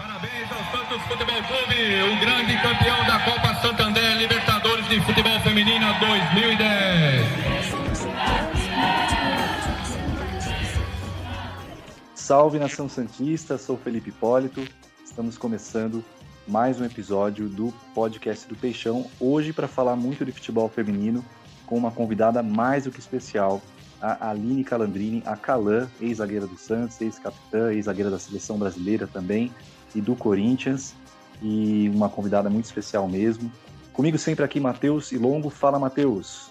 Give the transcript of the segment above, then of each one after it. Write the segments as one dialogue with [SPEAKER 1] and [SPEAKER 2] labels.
[SPEAKER 1] Parabéns ao Santos Futebol Clube, o grande campeão da Copa Santander Libertadores de Futebol Feminino 2010.
[SPEAKER 2] Salve nação Santista, sou Felipe Hipólito. Estamos começando mais um episódio do podcast do Peixão, hoje para falar muito de futebol feminino, com uma convidada mais do que especial, a Aline Calandrini, a Calan, ex-zagueira do Santos, ex-capitã, ex-zagueira da seleção brasileira também e do Corinthians, e uma convidada muito especial mesmo. Comigo sempre aqui, Matheus e Longo. Fala, Matheus.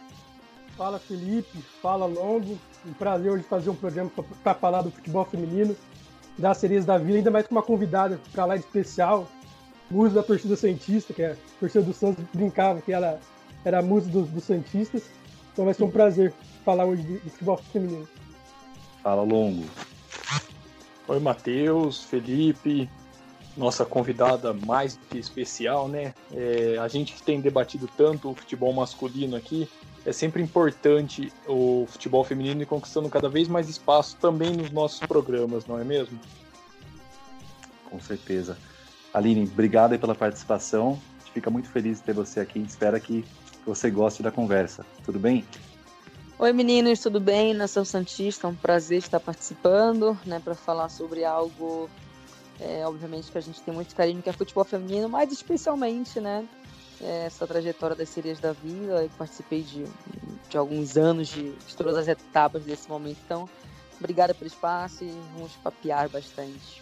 [SPEAKER 3] Fala, Felipe. Fala, Longo. Um prazer hoje fazer um programa para falar do futebol feminino, das sereias da Vila, ainda mais com uma convidada para lá de especial, musa da torcida Santista, que é a torcida do Santos brincava que ela era a musa dos, dos Santistas. Então vai ser um prazer falar hoje de, de futebol feminino.
[SPEAKER 2] Fala, Longo.
[SPEAKER 4] Oi, Matheus, Felipe, nossa convidada mais do que especial, né? É, a gente que tem debatido tanto o futebol masculino aqui, é sempre importante o futebol feminino ir conquistando cada vez mais espaço também nos nossos programas, não é mesmo?
[SPEAKER 2] Com certeza. Aline, obrigado pela participação. A gente fica muito feliz de ter você aqui. Espera que você goste da conversa. Tudo bem?
[SPEAKER 5] Oi meninos, tudo bem? Nação Santista, é um prazer estar participando, né, para falar sobre algo, é, obviamente que a gente tem muito carinho que é futebol feminino, mas especialmente, né, é, essa trajetória das sereias da vida. Eu participei de, de alguns anos de, de todas as etapas desse momento, então obrigada pelo espaço e vamos papear bastante.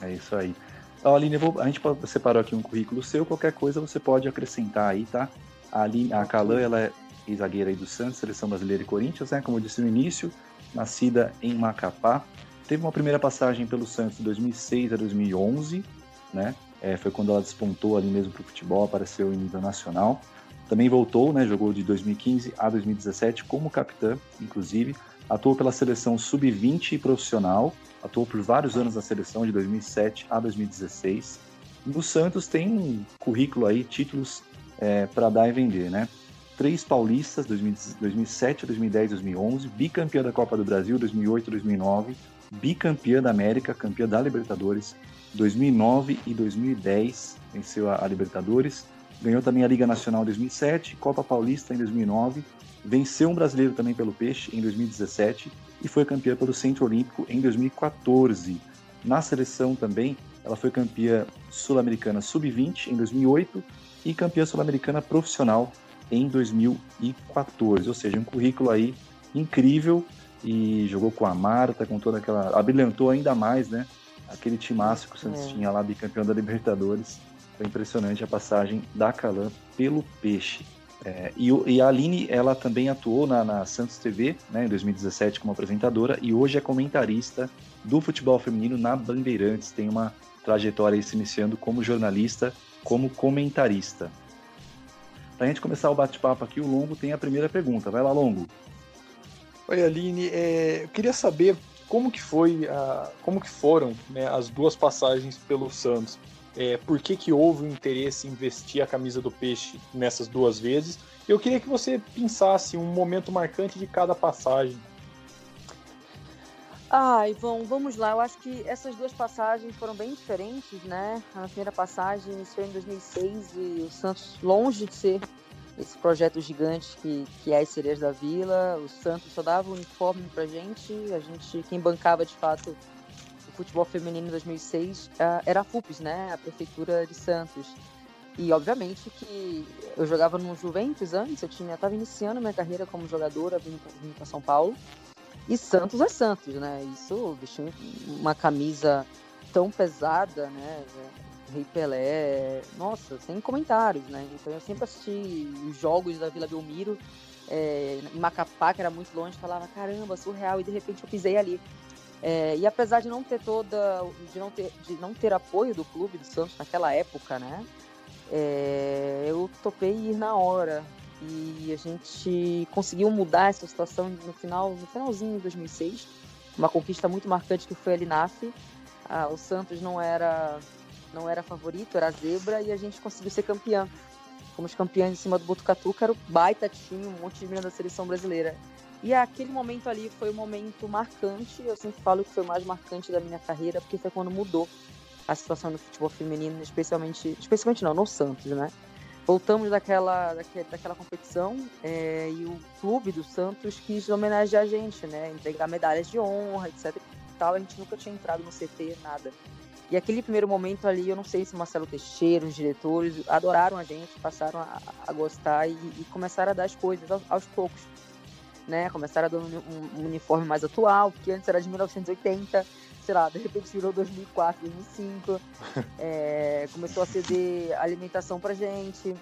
[SPEAKER 2] É isso aí. Ó, Aline, vou, a gente separou aqui um currículo seu, qualquer coisa você pode acrescentar aí, tá? A, Aline, a Calan, ela é zagueira aí do Santos, seleção brasileira e Corinthians, né? Como eu disse no início, nascida em Macapá. Teve uma primeira passagem pelo Santos de 2006 a 2011, né? É, foi quando ela despontou ali mesmo para o futebol, apareceu em nível nacional. Também voltou, né? Jogou de 2015 a 2017 como capitã, inclusive. Atuou pela seleção sub-20 profissional, atuou por vários anos na seleção de 2007 a 2016. No Santos tem um currículo aí, títulos é, para dar e vender, né? Três paulistas, 2007, 2010, 2011, bicampeã da Copa do Brasil, 2008, 2009, bicampeã da América, campeã da Libertadores, 2009 e 2010, venceu a, a Libertadores, ganhou também a Liga Nacional em 2007, Copa Paulista em 2009, venceu um brasileiro também pelo Peixe em 2017 e foi campeã pelo Centro Olímpico em 2014. Na seleção também, ela foi campeã sul-americana sub-20 em 2008 e campeã sul-americana profissional em 2014. Ou seja, um currículo aí incrível e jogou com a Marta, com toda aquela. abrilhantou ainda mais, né? Aquele timaço que o Santos é. tinha lá, bicampeão da Libertadores. Foi impressionante a passagem da Calan pelo Peixe. É, e, e, a Aline, ela também atuou na, na, Santos TV, né, em 2017 como apresentadora, e hoje é comentarista do futebol feminino na Bandeirantes. Tem uma trajetória aí se iniciando como jornalista, como comentarista. Para a gente começar o bate-papo aqui, o Longo tem a primeira pergunta. Vai lá, Longo.
[SPEAKER 4] Oi, Aline. É, eu queria saber como que foi, a, como que foram né, as duas passagens pelo Santos. É, por que, que houve o interesse em vestir a camisa do Peixe nessas duas vezes? Eu queria que você pensasse um momento marcante de cada passagem.
[SPEAKER 5] Ah, Ivon, vamos lá. Eu acho que essas duas passagens foram bem diferentes, né? A primeira passagem iniciou em 2006 e o Santos, longe de ser esse projeto gigante que, que é as Sereias da Vila, o Santos só dava o uniforme pra gente, a gente, quem bancava de fato o futebol feminino em 2006 ah, era a FUPES, né? A Prefeitura de Santos. E obviamente que eu jogava no Juventus antes, eu tinha, estava iniciando minha carreira como jogadora, vindo para São Paulo. E Santos é Santos, né? Isso, vestir uma camisa tão pesada, né? Rei Pelé, nossa, sem comentários, né? Então eu sempre assisti os jogos da Vila Belmiro, é, em Macapá, que era muito longe, falava, caramba, surreal, e de repente eu pisei ali. É, e apesar de não ter toda, de não ter, de não ter apoio do clube do Santos naquela época, né? É, eu topei ir na hora, e a gente conseguiu mudar essa situação no final, no finalzinho de 2006. Uma conquista muito marcante que foi a Linaf. Ah, o Santos não era não era favorito, era zebra e a gente conseguiu ser campeão. Fomos campeões em cima do Botucatu, que era o baita time, um monte de meninas da seleção brasileira. E aquele momento ali foi um momento marcante, eu sempre falo que foi o mais marcante da minha carreira, porque foi quando mudou. a situação do futebol feminino, especialmente, especialmente não, no Santos, né? Voltamos daquela, daquela, daquela competição é, e o clube do Santos quis homenagear a gente, né? Entregar medalhas de honra, etc. E tal. A gente nunca tinha entrado no CT, nada. E aquele primeiro momento ali, eu não sei se Marcelo Teixeira, os diretores, adoraram a gente, passaram a, a gostar e, e, começaram a dar as coisas aos, aos poucos. Né? Começaram a dar um, um, uniforme mais atual, porque antes era de 1980, sei lá, de repente virou 2004, 2005. é, começou a ceder alimentação pra gente.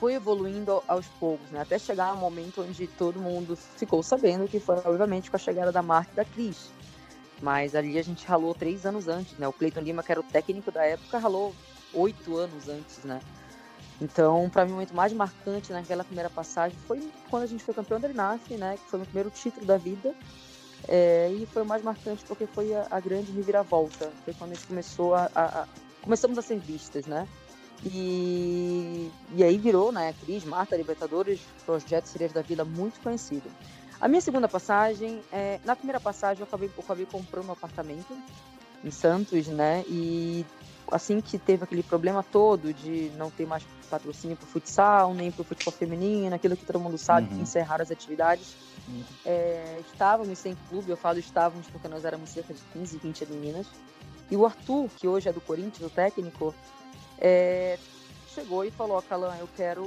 [SPEAKER 5] Foi evoluindo aos poucos, né? Até chegar um momento onde todo mundo ficou sabendo que foi, obviamente, com a chegada da Marta e da Cris mas ali a gente ralou três anos antes, né? O Cleiton Lima, que era o técnico da época, ralou oito anos antes, né? Então, para mim, o momento mais marcante naquela primeira passagem foi quando a gente foi campeão da INAF, né? Que foi o meu primeiro título da vida. É, e foi o mais marcante porque foi a, a, grande reviravolta. Foi quando a gente começou a, a, a, Começamos a ser vistas, né? E, e aí virou, né? Cris, Marta, Libertadores, projeto Sereias da Vida muito conhecido. A minha segunda passagem, é, na primeira passagem eu acabei, eu acabei comprando um apartamento em Santos, né? E assim que teve aquele problema todo de não ter mais patrocínio para o futsal, nem para o futebol feminino, aquilo que todo mundo sabe, uhum. que encerraram as atividades. Uhum. É, estávamos sem clube, eu falo estávamos porque nós éramos cerca de 15, 20 meninas. E o Arthur, que hoje é do Corinthians, o técnico, é, chegou e falou, Calan, eu quero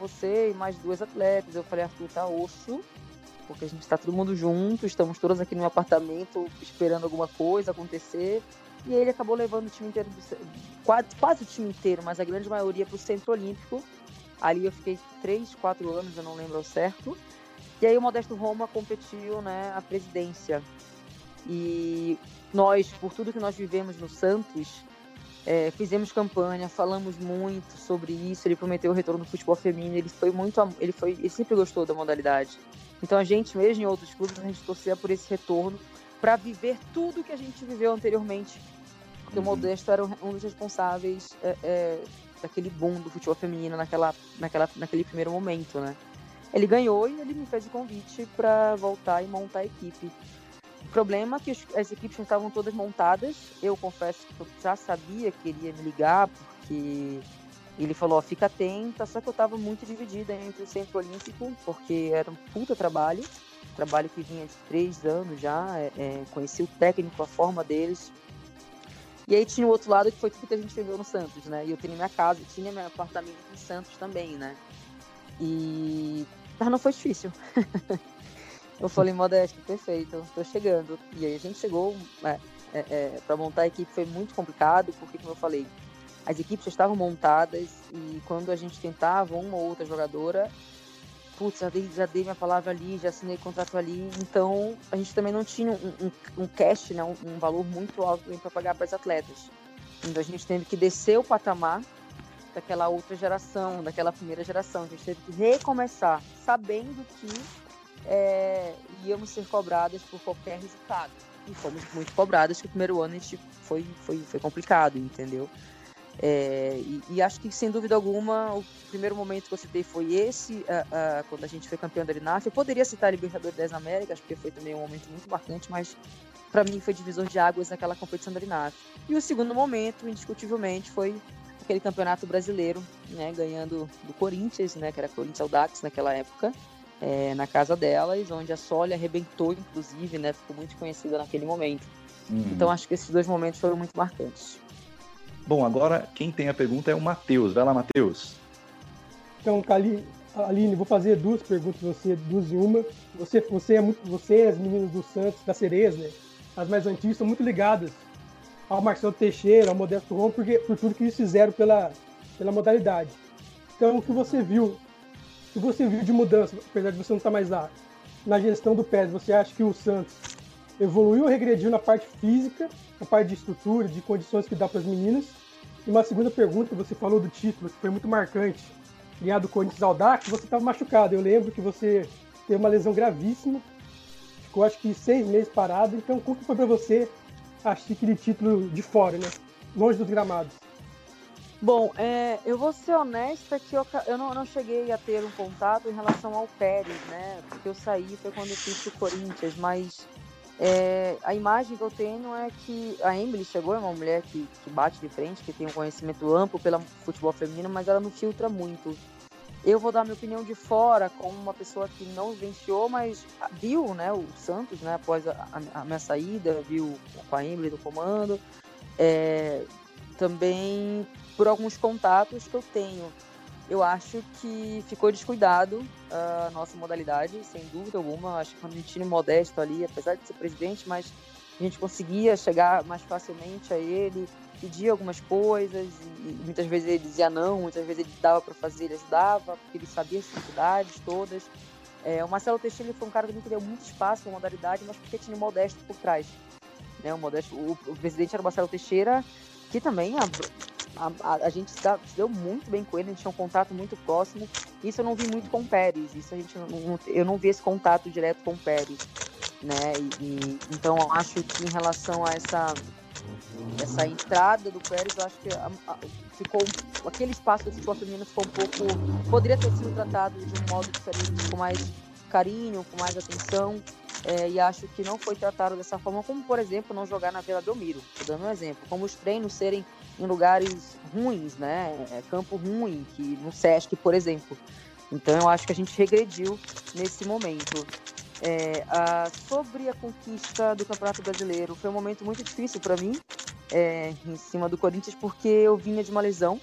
[SPEAKER 5] você e mais duas atletas. Eu falei, Arthur, tá osso, porque a gente está todo mundo junto, estamos todos aqui no apartamento esperando alguma coisa acontecer. E ele acabou levando o time inteiro, quase, quase o time inteiro, mas a grande maioria para o Centro Olímpico. Ali eu fiquei três, quatro anos, eu não lembro ao certo. E aí o Modesto Roma competiu né, a presidência. E nós, por tudo que nós vivemos no Santos, é, fizemos campanha, falamos muito sobre isso. Ele prometeu o retorno do futebol feminino. Ele foi muito, ele foi, ele sempre gostou da modalidade. Então a gente mesmo em outros clubes a gente torcia por esse retorno para viver tudo que a gente viveu anteriormente. Porque uhum. o Modesto era um dos responsáveis é, é, daquele boom do futebol feminino naquela, naquela, naquele primeiro momento, né? Ele ganhou e ele me fez o convite para voltar e montar a equipe. O problema é que as equipes já estavam todas montadas. Eu confesso que eu já sabia que ele ia me ligar, porque ele falou, ó, fica atenta, só que eu estava muito dividida entre o Centro Olímpico, porque era um puta trabalho, trabalho que vinha de três anos já, é, é, conheci o técnico, a forma deles. E aí tinha o outro lado que foi tudo que a gente viveu no Santos, né? E eu tinha minha casa, tinha meu apartamento em Santos também, né? E... Mas não foi difícil. eu falei, Modesto, perfeito, tô chegando. E aí a gente chegou, é, é, é para montar a equipe foi muito complicado, porque, como eu falei, as equipes já estavam montadas e quando a gente tentava uma ou outra jogadora, putz, já dei, já dei minha palavra ali, já assinei contrato ali, então a gente também não tinha um, um, um cash, né, um, um valor muito alto para pagar para as atletas. Então a gente teve que descer o patamar daquela outra geração, daquela primeira geração. A gente teve que recomeçar, sabendo que é, íamos ser cobradas por qualquer resultado. E fomos muito cobradas, que o primeiro ano a gente foi, foi, foi complicado, entendeu? É, e, e, acho que, sem dúvida alguma, o primeiro momento que eu citei foi esse, quando a gente foi campeão da Linaf. Eu poderia citar a Libertadores 10 Américas, porque foi também um momento muito marcante, mas para mim foi divisor de águas naquela competição da Linaf. E o segundo momento, indiscutivelmente, foi aquele campeonato brasileiro, né, ganhando do Corinthians, né, que era Corinthians Audax naquela época, é, na casa delas, onde a Soli arrebentou, inclusive, né, ficou muito conhecida naquele momento. Uhum. Então acho que esses dois momentos foram muito marcantes.
[SPEAKER 2] Bom, agora quem tem a pergunta é o Matheus. Vai lá, Matheus.
[SPEAKER 3] Então, Aline, Aline, vou fazer duas perguntas você, duas em uma. Você, você é muito, você, as meninas do Santos, da Cereza, né? as mais antigas, são muito ligadas ao Marcelo Teixeira, ao Modesto Rom, porque, por tudo que eles fizeram pela, pela modalidade. Então, o que você viu, o que você viu de mudança, apesar de você não estar mais lá, na gestão do PES, você acha que o Santos evoluiu ou regrediu na parte física, na parte de estrutura, de condições que dá para as meninas? E uma segunda pergunta, você falou do título, que foi muito marcante, ganhar do Corinthians ao DAC, você estava machucado. Eu lembro que você teve uma lesão gravíssima, ficou acho que seis meses parado. Então, como foi para você assistir aquele título de fora, né? Longe dos gramados?
[SPEAKER 5] Bom, é, eu vou ser honesta que eu, eu não, não, cheguei a ter um contato em relação ao Pérez, né? Porque eu saí foi quando eu fiz o Corinthians, mas É, a imagem que eu tenho é que a Emily chegou, é uma mulher que, que bate de frente, que tem um conhecimento amplo pelo futebol feminino, mas ela não filtra muito. Eu vou dar minha opinião de fora, como uma pessoa que não vivenciou, mas viu né, o Santos né, após a, a, minha saída, viu com a Emily no comando. É, também por alguns contatos que eu tenho eu acho que ficou descuidado a nossa modalidade, sem dúvida alguma. Acho que a gente tinha modesto ali, apesar de ser presidente, mas a gente conseguia chegar mais facilmente a ele, pedir algumas coisas, e muitas vezes ele dizia não, muitas vezes ele dava para fazer, ele ajudava, porque ele sabia as dificuldades todas. É, o Marcelo Teixeira foi um cara que nunca deu muito espaço para modalidade, mas porque tinha o Modesto por trás. Né, o, Modesto, o, o presidente era o Marcelo Teixeira, que também a, a, a, gente se, deu muito bem com ele, a gente tinha um contato muito próximo. Isso eu não vi muito com o Pérez, isso a gente não, eu não vi esse contato direto com o Pérez, né? E, e, então eu acho que em relação a essa essa entrada do Pérez, eu acho que a, ficou aquele espaço do futebol feminino ficou um pouco poderia ter sido tratado de um modo diferente, com mais carinho, com mais atenção. É, e acho que não foi tratado dessa forma, como por exemplo não jogar na Vila Belmiro, dando um exemplo, como os treinos serem em lugares ruins, né? É, campo ruim, que no Sesc, por exemplo. Então eu acho que a gente regrediu nesse momento. É, a, sobre a conquista do Campeonato Brasileiro, foi um momento muito difícil para mim, é, em cima do Corinthians, porque eu vinha de uma lesão,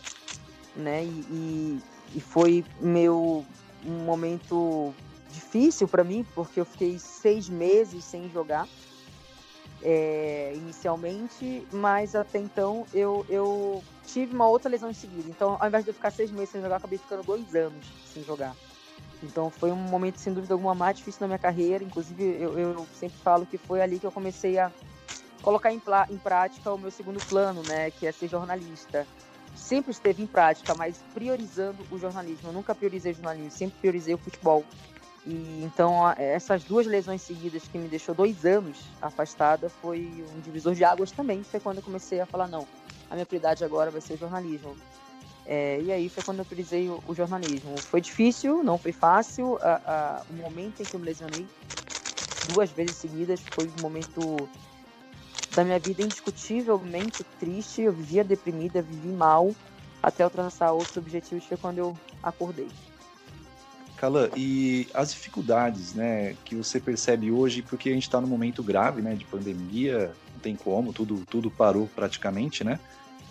[SPEAKER 5] né? E, e, e foi meu um momento difícil para mim, porque eu fiquei seis meses sem jogar é, inicialmente, mas até então eu, eu tive uma outra lesão em seguida. Então, ao invés de eu ficar seis meses sem jogar, acabei ficando dois anos sem jogar. Então, foi um momento, sem dúvida alguma, mais difícil na minha carreira. Inclusive, eu, eu sempre falo que foi ali que eu comecei a colocar em, em prática o meu segundo plano, né, que é ser jornalista. Sempre esteve em prática, mas priorizando o jornalismo. Eu nunca priorizei jornalismo, sempre priorizei o futebol. E então essas duas lesões seguidas que me deixou dois anos afastada foi um divisor de águas também. Foi quando eu comecei a falar não, a minha prioridade agora vai ser jornalismo. É, e aí foi quando eu priorizei o, o, jornalismo. Foi difícil, não foi fácil. A, a, o momento em que eu me lesionei duas vezes seguidas foi um momento da minha vida indiscutivelmente triste. Eu vivia deprimida, vivi mal até alcançar outros objetivos. Foi quando eu acordei.
[SPEAKER 2] Calan, e as dificuldades, né, que você percebe hoje, porque a gente está num momento grave, né, de pandemia, não tem como, tudo, tudo parou praticamente, né?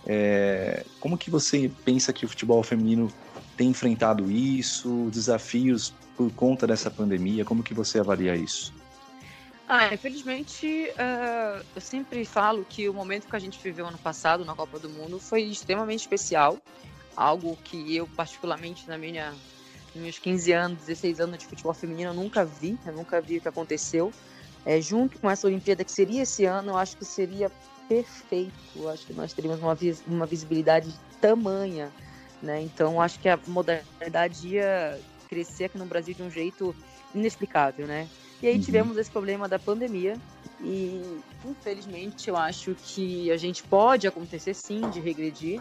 [SPEAKER 2] É, como que você pensa que o futebol feminino tem enfrentado isso, desafios por conta dessa pandemia? Como que você avalia isso?
[SPEAKER 5] Ah, infelizmente, uh, eu sempre falo que o momento que a gente viveu ano passado na Copa do Mundo foi extremamente especial, algo que eu particularmente na minha meus 15 anos, 16 anos de futebol feminino, eu nunca vi, eu nunca vi o que aconteceu. É, junto com essa Olimpíada que seria esse ano, eu acho que seria perfeito. Eu acho que nós teríamos uma, vis uma visibilidade tamanha, né? Então, acho que a modalidade ia crescer aqui no Brasil de um jeito inexplicável, né? E aí uhum. tivemos esse problema da pandemia e, infelizmente, eu acho que a gente pode acontecer sim de regredir,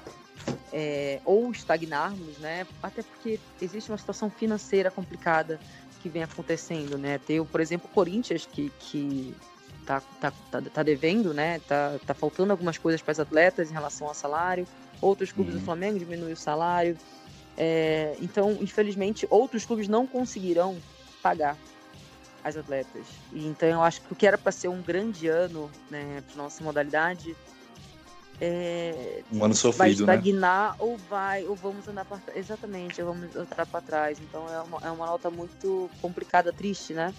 [SPEAKER 5] é, ou estagnarmos, né? Até porque existe uma situação financeira complicada que vem acontecendo, né? Tem, por exemplo, o Corinthians que, que tá, tá, tá, tá devendo, né? Tá, tá faltando algumas coisas para as atletas em relação ao salário. Outros clubes uhum. do Flamengo diminuem o salário. É, então, infelizmente, outros clubes não conseguirão pagar as atletas. E, então, eu acho que o que era para ser um grande ano né, para nossa modalidade é,
[SPEAKER 2] um ano sofrido,
[SPEAKER 5] vai né? estagnar né? ou vai ou vamos andar para exatamente vamos andar para trás. Então é uma, é uma nota muito complicada triste né?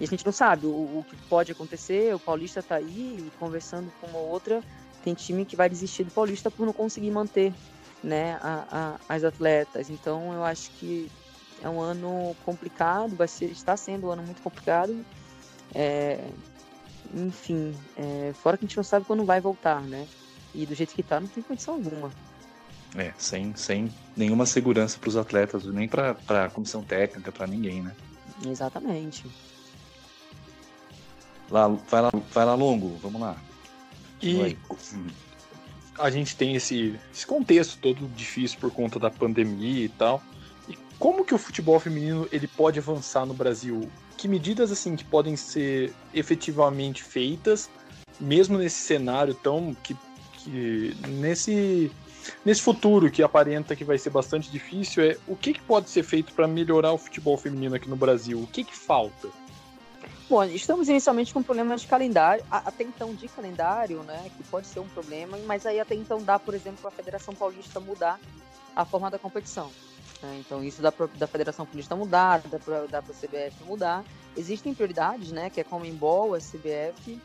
[SPEAKER 5] E a gente não sabe o, o que pode acontecer. O Paulista está aí conversando com uma outra. Tem time que vai desistir do Paulista por não conseguir manter né a, a, as atletas. Então eu acho que é um ano complicado vai ser está sendo um ano muito complicado. É, enfim é, fora que a gente não sabe quando vai voltar né e do jeito que tá, não tem condição alguma.
[SPEAKER 2] É, sem, sem nenhuma segurança para os atletas, nem para a comissão técnica, para ninguém, né?
[SPEAKER 5] Exatamente.
[SPEAKER 2] Lá, vai, lá, vai lá, Longo, vamos lá.
[SPEAKER 4] E a gente tem esse, esse contexto todo difícil por conta da pandemia e tal. E como que o futebol feminino ele pode avançar no Brasil? Que medidas assim que podem ser efetivamente feitas, mesmo nesse cenário tão que, que nesse nesse futuro que aparenta que vai ser bastante difícil é o que, que pode ser feito para melhorar o futebol feminino aqui no Brasil? O que, que falta?
[SPEAKER 5] Bom, estamos inicialmente com problemas de calendário, até então de calendário, né, que pode ser um problema, mas aí até então dá, por exemplo, a Federação Paulista mudar a forma da competição. Né? Então isso dá para da Federação Paulista mudar, dá para dá a CBF mudar. Existem prioridades, né, que é Comembol, a CBF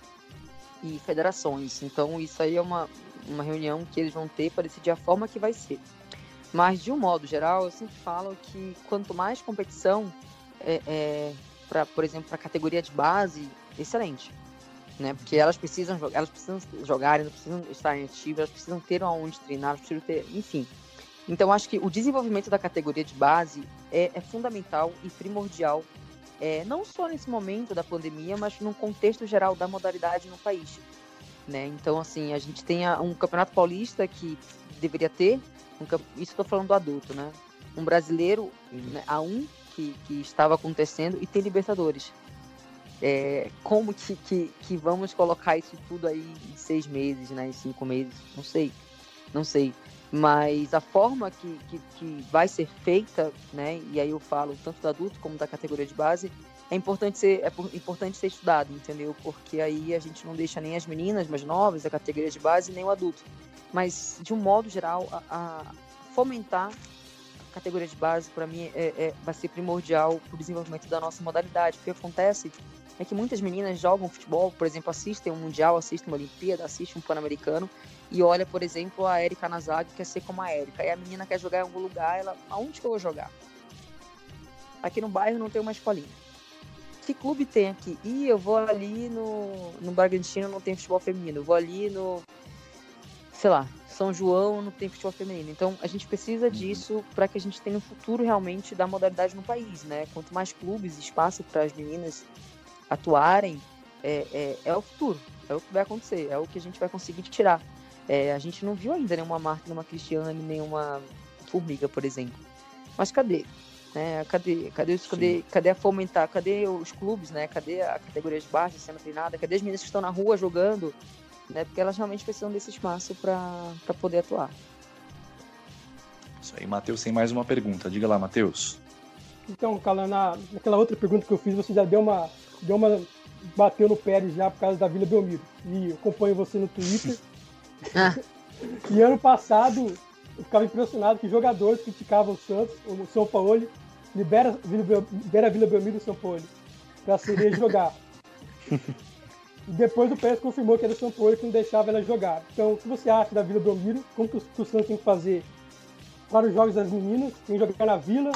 [SPEAKER 5] e federações. Então isso aí é uma, uma reunião que eles vão ter para decidir a forma que vai ser. Mas de um modo geral, eu sempre falo que quanto mais competição, é, é para, por exemplo, para a categoria de base, excelente. Né? Porque elas precisam, elas precisam jogar, elas precisam estar ativas, elas precisam ter onde treinar, elas precisam ter, enfim. Então, acho que o desenvolvimento da categoria de base é, é fundamental e primordial, é, não só nesse momento da pandemia, mas no contexto geral da modalidade no país. Né? Então, assim, a gente tem um campeonato paulista que deveria ter, um, isso estou falando do adulto, né? Um brasileiro né, a um que, que estava acontecendo e tem Libertadores. É, como que, que, que, vamos colocar isso tudo aí em seis meses, né, em cinco meses? Não sei, não sei. Mas a forma que, que, que vai ser feita, né, e aí eu falo tanto do adulto como da categoria de base, é importante ser, é importante ser estudado, entendeu? Porque aí a gente não deixa nem as meninas mais novas da categoria de base, nem o adulto. Mas, de um modo geral, a, a fomentar categoria de base, para mim, é, é, vai ser primordial para o desenvolvimento da nossa modalidade. O que acontece é que muitas meninas jogam futebol, por exemplo, assistem um Mundial, assistem uma Olimpíada, assistem um Pan-Americano, e olha, por exemplo, a Erika Nazag quer ser como a Erika. E a menina quer jogar em algum lugar, ela, aonde que eu vou jogar? Aqui no bairro não tem uma escolinha. Que clube tem aqui? Ih, eu vou ali no, no Bragantino, não tem futebol feminino. Eu vou ali no, sei lá, são João não tem futebol feminino. Então a gente precisa uhum. disso para que a gente tenha um futuro realmente da modalidade no país, né? Quanto mais clubes, espaço para as meninas atuarem, é, é, é, o futuro, é o que vai acontecer, é o que a gente vai conseguir tirar. É, a gente não viu ainda nenhuma Marta, nenhuma Cristiane, nenhuma Formiga, por exemplo. Mas cadê? Né? Cadê, cadê, cadê, cadê a fomentar? Cadê os clubes, né? Cadê a categoria de base sendo treinada? Cadê as meninas que estão na rua jogando? né? Porque elas realmente precisam desse espaço para poder atuar.
[SPEAKER 2] Isso aí, Matheus tem mais uma pergunta. Diga lá, Matheus.
[SPEAKER 3] Então, Cala, na, naquela outra pergunta que eu fiz, você já deu uma, deu uma. bateu no Pérez já por causa da Vila Belmiro. E eu acompanho você no Twitter. Ah. e ano passado, eu ficava impressionado que jogadores criticavam o Santos, o São Paulo, libera, libera Vila Belmiro e São Paulo pra sereia jogar. depois o PS confirmou que era o São Paulo que não deixava ela jogar. Então, o que você acha da Vila Belmiro? Como que o, que o Santos tem que fazer para os jogos das meninas? Tem que jogar na Vila?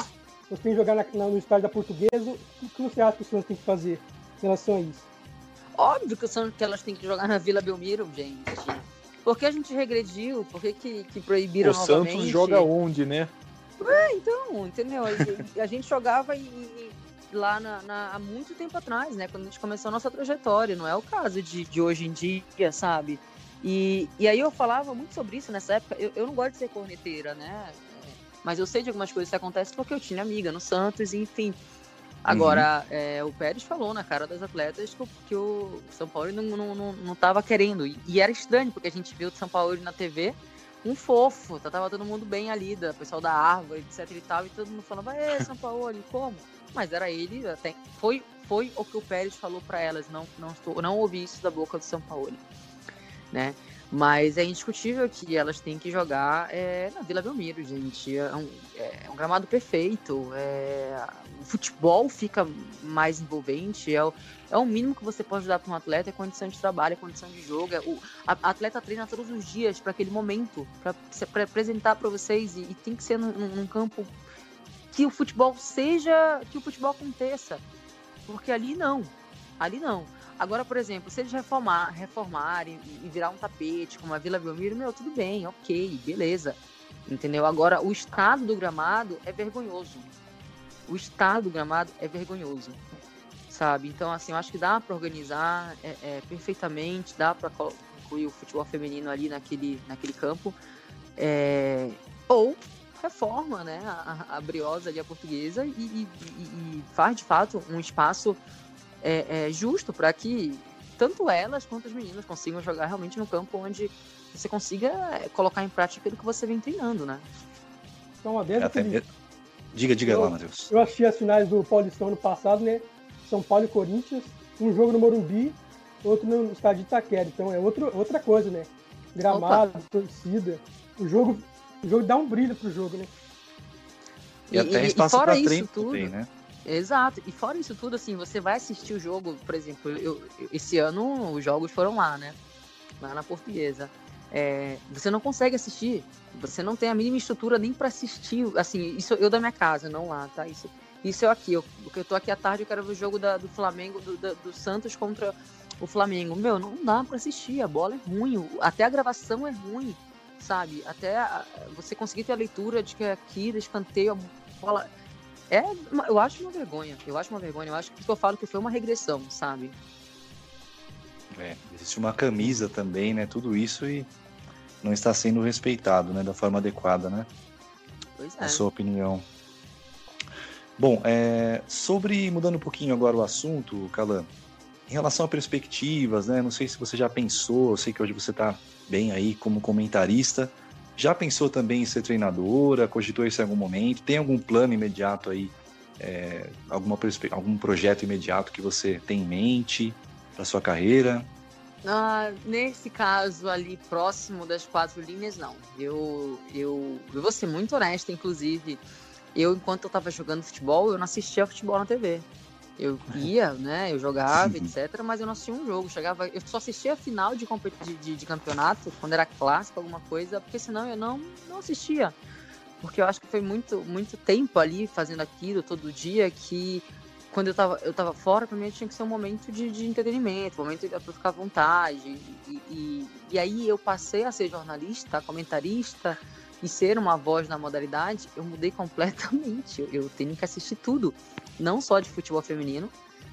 [SPEAKER 3] Ou tem que jogar na, na, no estádio da Portuguesa? O que você acha que o Santos tem que fazer em relação a isso?
[SPEAKER 5] Óbvio que, o Santos, que elas têm que jogar na Vila Belmiro, gente. Por que a gente regrediu? Por que, que, que proibiram o novamente?
[SPEAKER 4] O Santos joga onde, né?
[SPEAKER 5] É, então, entendeu? A gente jogava e, lá na, na, há muito tempo atrás, né? Quando a gente começou a nossa trajetória. Não é o caso de, de hoje em dia, sabe? E, e aí eu falava muito sobre isso nessa época. Eu, eu não gosto de ser corneteira, né? Mas eu sei de algumas coisas que acontecem porque eu tinha amiga no Santos, e, enfim. Agora, uhum. é, o Pérez falou na cara das atletas que, que o São Paulo não, não, não, não tava querendo. E, e, era estranho, porque a gente viu o São Paulo na TV, um fofo, tá, tava todo mundo bem ali, da pessoal da árvore, etc e tal, e todo mundo falava, é, São Paulo, como? mas era ele, até, foi, foi o que o Pérez falou para elas, não, não, estou, não ouvi isso da boca do São Paulo, né? Mas é indiscutível que elas têm que jogar é, na Vila Belmiro, gente. É um, é um gramado perfeito. É, o futebol fica mais envolvente. É o, é o mínimo que você pode dar para um atleta: é condição de trabalho, é condição de jogo. É, o a, atleta treina todos os dias para aquele momento, para apresentar para vocês. E, e, tem que ser num, num campo que o futebol seja, que o futebol aconteça. Porque ali não. Ali não. Agora, por exemplo, se eles reformar, reformarem e virar um tapete como a Vila Belmiro, meu, tudo bem, ok, beleza. Entendeu? Agora, o estado do gramado é vergonhoso. O estado do gramado é vergonhoso. Sabe? Então, assim, eu acho que dá para organizar é, é, perfeitamente, dá para incluir o futebol feminino ali naquele, naquele campo. É, ou reforma né, a, a Briosa ali, a portuguesa, e, e, e, faz de fato um espaço é, é, justo para que tanto elas quanto as meninas consigam jogar realmente no campo onde você consiga é, colocar em prática aquilo que você vem treinando, né?
[SPEAKER 3] Então, adendo,
[SPEAKER 2] Até mesmo. Diga, diga
[SPEAKER 3] eu,
[SPEAKER 2] lá, Matheus.
[SPEAKER 3] Eu assisti as finais do Paulistão no passado, né? São Paulo e Corinthians, um jogo no Morumbi, outro no estádio de Itaquera. Então é outro, outra coisa, né? Gramado, Opa. torcida. O jogo, o jogo dá um brilho pro jogo, né?
[SPEAKER 2] E, e até espaço para treino tudo, também, né?
[SPEAKER 5] Exato. E fora isso tudo, assim, você vai assistir o jogo, por exemplo, eu, eu, esse ano os jogos foram lá, né? Lá na portuguesa. É, você não consegue assistir, você não tem a mínima estrutura nem para assistir, assim, isso eu da minha casa, não lá, tá? Isso, isso eu aqui, eu, eu tô aqui à tarde, eu quero ver o jogo da, do Flamengo, do, do, Santos contra o Flamengo. Meu, não dá para assistir, a bola é ruim, até a gravação é ruim, sabe? Até a, você conseguir ter a leitura de que aqui, de escanteio, a bola é, eu acho uma vergonha. Eu acho uma vergonha. Eu acho que eu falo que foi uma regressão, sabe?
[SPEAKER 2] É, existe uma camisa também, né? Tudo isso e não está sendo respeitado, né? Da forma adequada, né?
[SPEAKER 5] Pois é.
[SPEAKER 2] A sua opinião. Bom, é, sobre mudando um pouquinho agora o assunto, Calan, em relação a perspectivas, né? Não sei se você já pensou, eu sei que hoje você está bem aí como comentarista. Já pensou também em ser treinadora? Cogitou isso em algum momento? Tem algum plano imediato aí? É, alguma algum projeto imediato que você tem em mente para sua carreira?
[SPEAKER 5] Ah, nesse caso ali próximo das quatro linhas, não. Eu, eu, eu vou ser muito honesta, inclusive. Eu, enquanto eu estava jogando futebol, eu não assistia futebol na TV. Eu ia, né? Eu jogava, etc. Mas eu não assistia um jogo. Chegava, eu só assistia a final de, de, de, campeonato, quando era clássico, alguma coisa, porque senão eu não, não assistia. Porque eu acho que foi muito, muito tempo ali fazendo aquilo todo dia que quando eu tava, eu tava fora, pra mim tinha que ser um momento de, de entretenimento, um momento pra ficar à vontade. E, e, e aí eu passei a ser jornalista, comentarista e ser uma voz na modalidade, eu mudei completamente. Eu, eu tenho que assistir tudo não só de futebol feminino,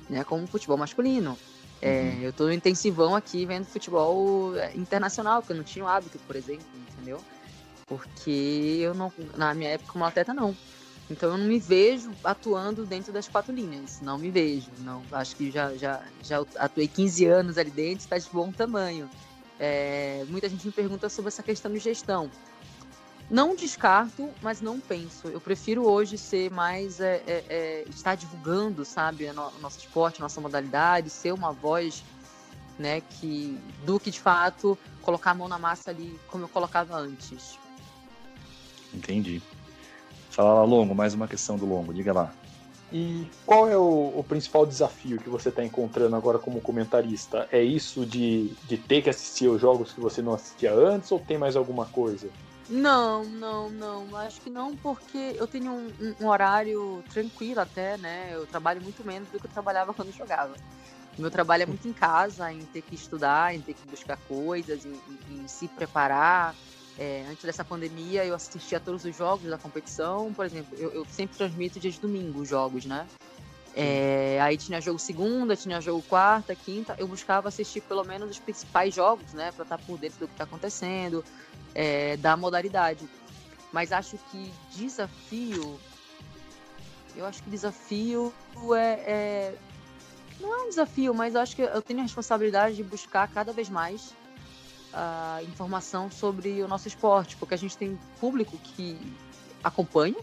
[SPEAKER 5] né, como futebol masculino. É, uhum. Eu estou no intensivão aqui vendo futebol é, internacional, que eu não tinha o hábito, por exemplo, entendeu? Porque eu não, na minha época, como atleta, não. Então eu não me vejo atuando dentro das quatro linhas. Não me vejo. Não, acho que já, já, já atuei 15 anos ali dentro, está de bom tamanho. É, muita gente me pergunta sobre essa questão de gestão. Não descarto, mas não penso. Eu prefiro hoje ser mais é, é, é, estar divulgando, sabe, o nosso esporte, nossa modalidade, ser uma voz, né, que do que de fato colocar a mão na massa ali como eu colocava antes.
[SPEAKER 2] Entendi. Fala lá, Longo, mais uma questão do Longo, diga lá.
[SPEAKER 4] E qual é o, o principal desafio que você está encontrando agora como comentarista? É isso de, de ter que assistir os jogos que você não assistia antes ou tem mais alguma coisa?
[SPEAKER 5] Não, não, não. Acho que não, porque eu tenho um, um, horário tranquilo até, né? Eu trabalho muito menos do que eu trabalhava quando jogava. O meu trabalho é muito em casa, em ter que estudar, em ter que buscar coisas, em, em, em se preparar. É, antes dessa pandemia, eu assistia todos os jogos da competição. Por exemplo, eu, eu sempre transmito dias de domingo os jogos, né? É, aí tinha jogo segunda, tinha jogo quarta, quinta. Eu buscava assistir pelo menos os principais jogos, né? Pra estar por dentro do que está acontecendo, é, da modalidade. Mas acho que desafio. Eu acho que desafio é, é, Não é um desafio, mas acho que eu tenho a responsabilidade de buscar cada vez mais a informação sobre o nosso esporte, porque a gente tem público que acompanha